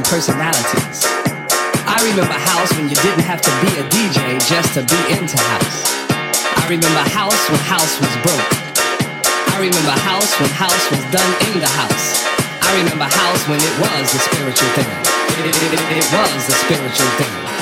And personalities. I remember house when you didn't have to be a DJ just to be into house. I remember house when house was broke. I remember house when house was done in the house. I remember house when it was a spiritual thing. It, it, it, it was a spiritual thing.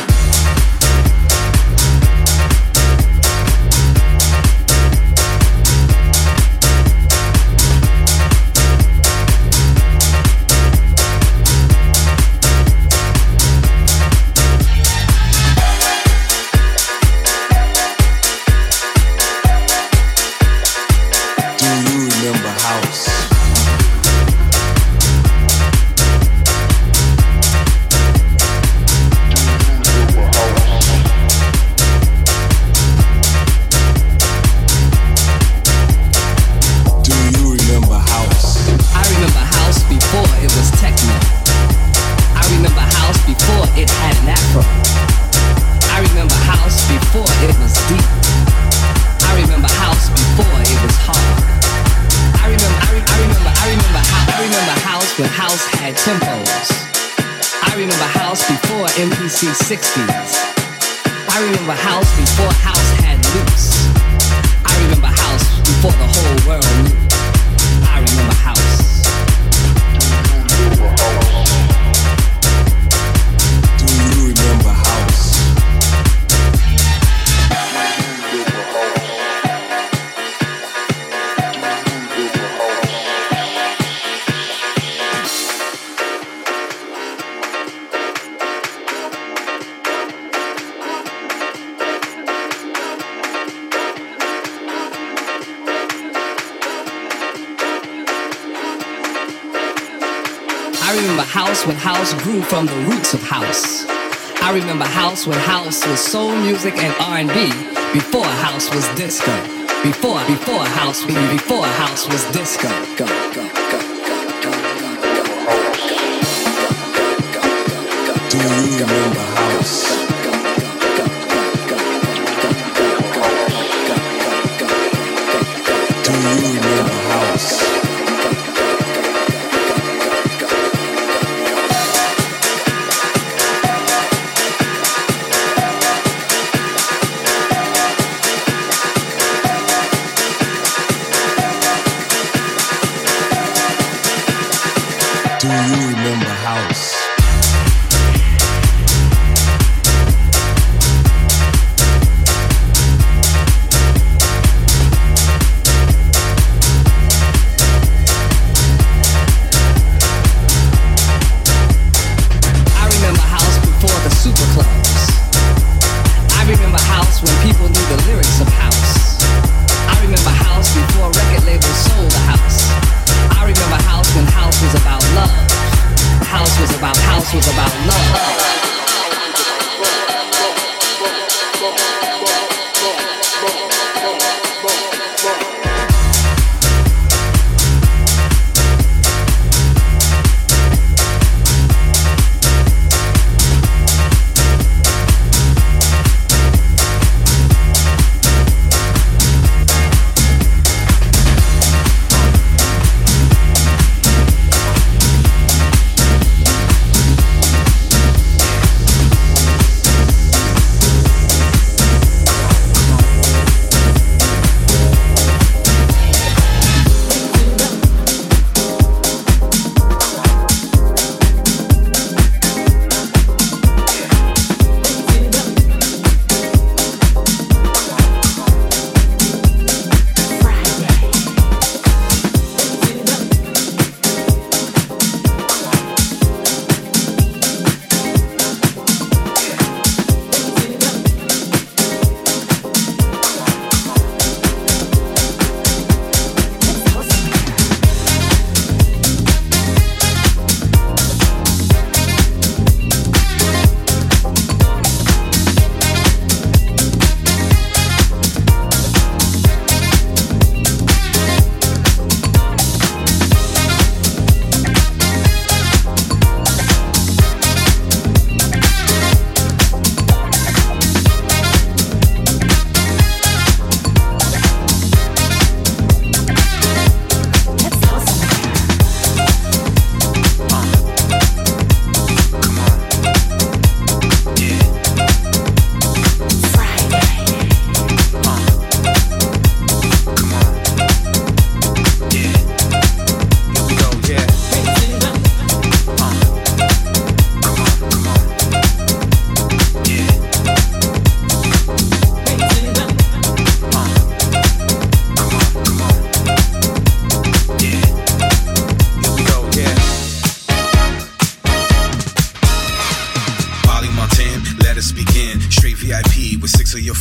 Grew from the roots of house. I remember house when house was soul music and R&B before house was disco. Before, before house, before house was disco. Go, go, Do you remember house?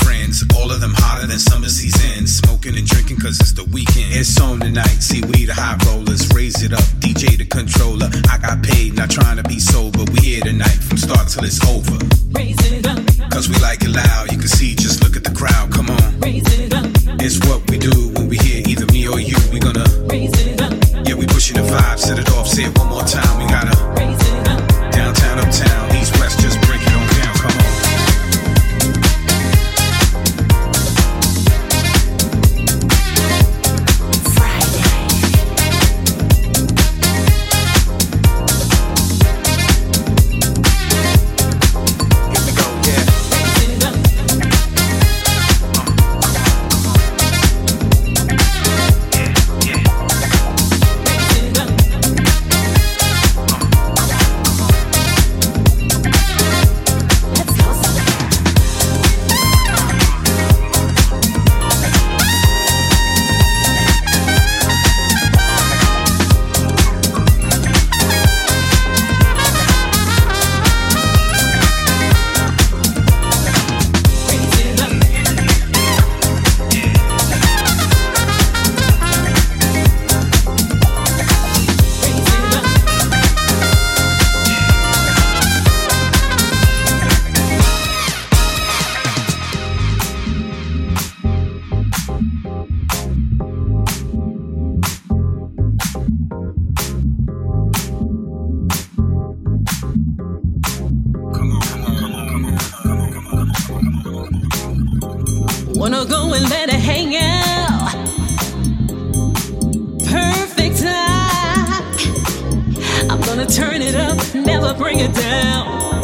friends, all of them hotter than summer season. Smoking and drinking cause it's the weekend. It's on tonight, see we the high rollers, raise it up. DJ the controller, I got paid, not trying to be sober. We here tonight from start till it's over. Raise it up. Cause we like it loud, you can see, just look at the crowd, come on. Raise it up. It's what we do when we hear either me or you. We gonna raise it up. Yeah, we pushing the vibe. set it off, say it one more time. We bring it down.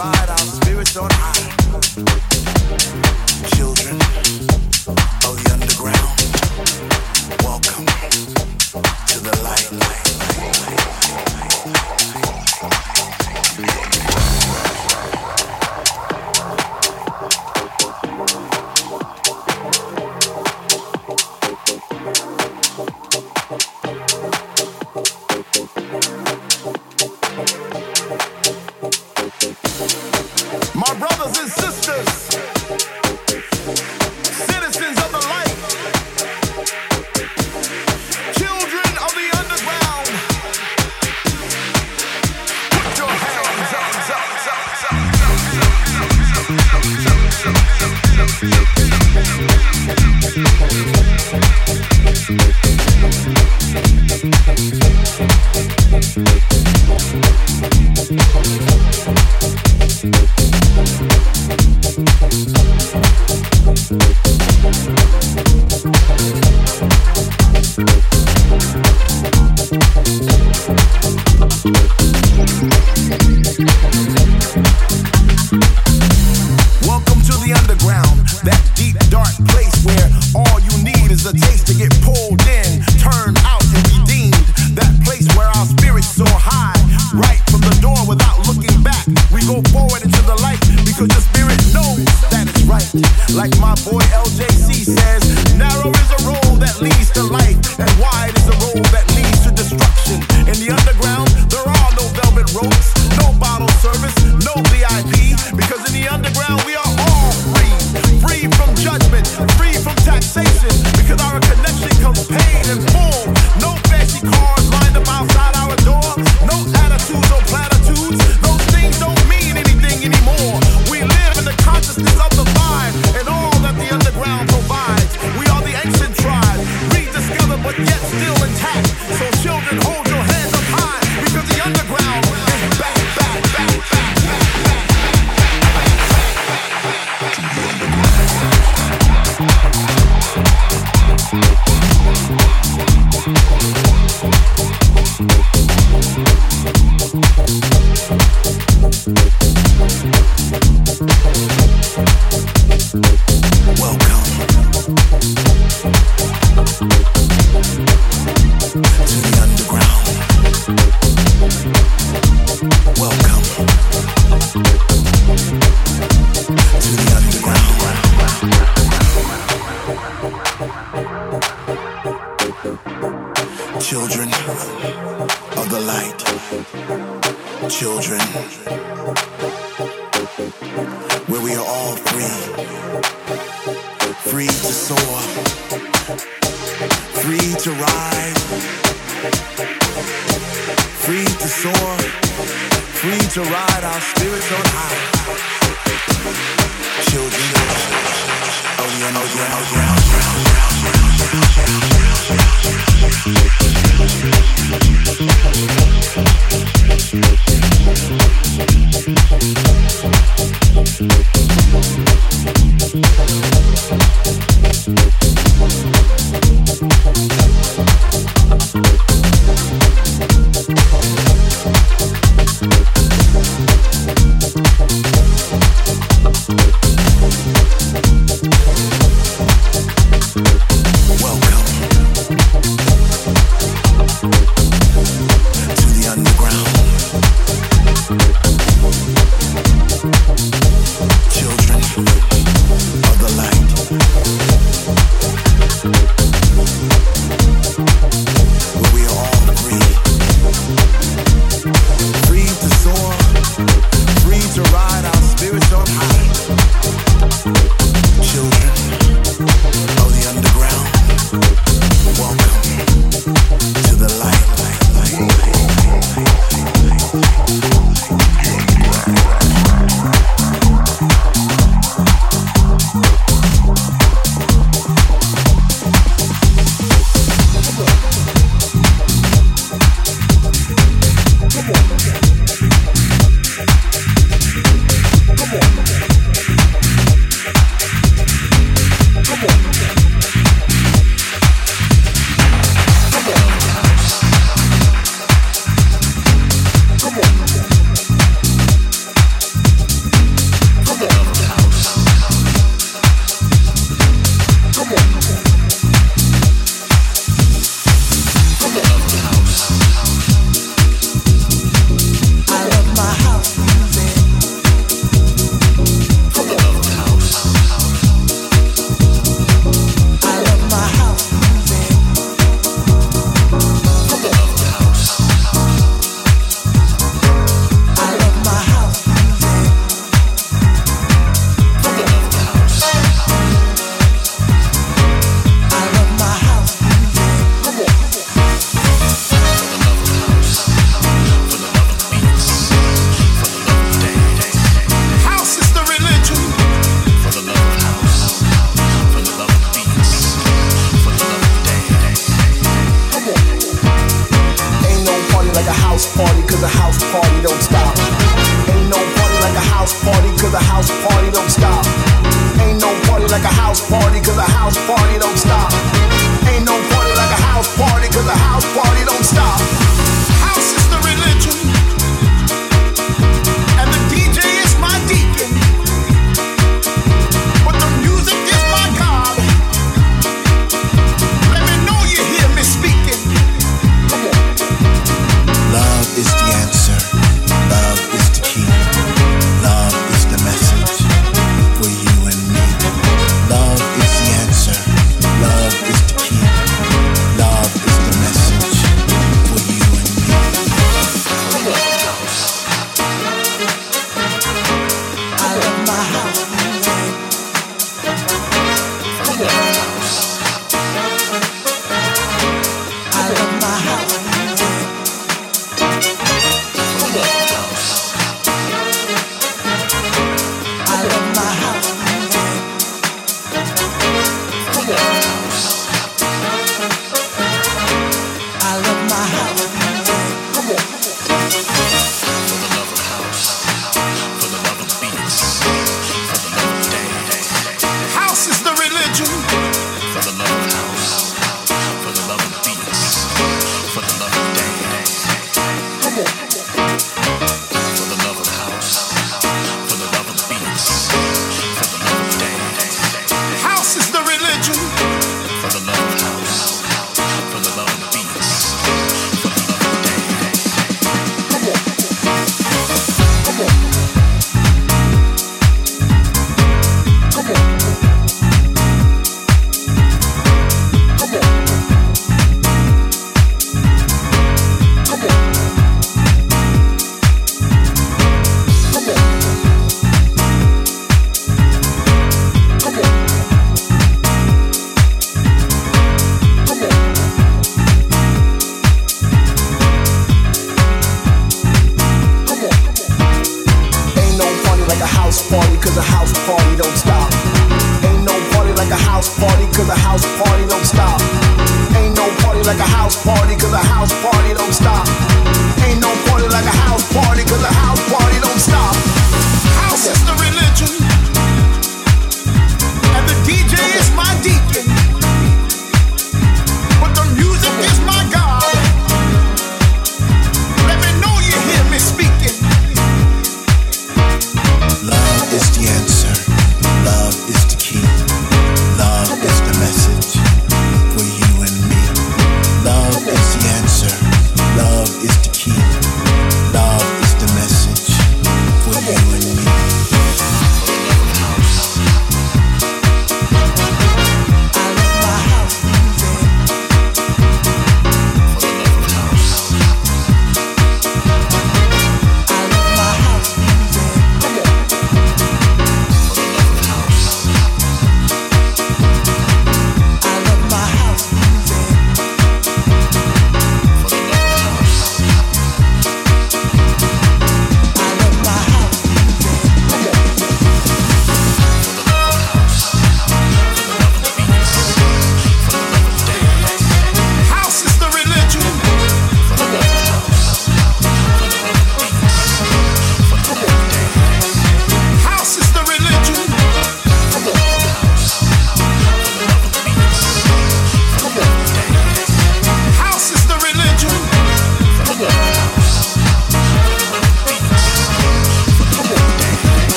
Oh, yeah.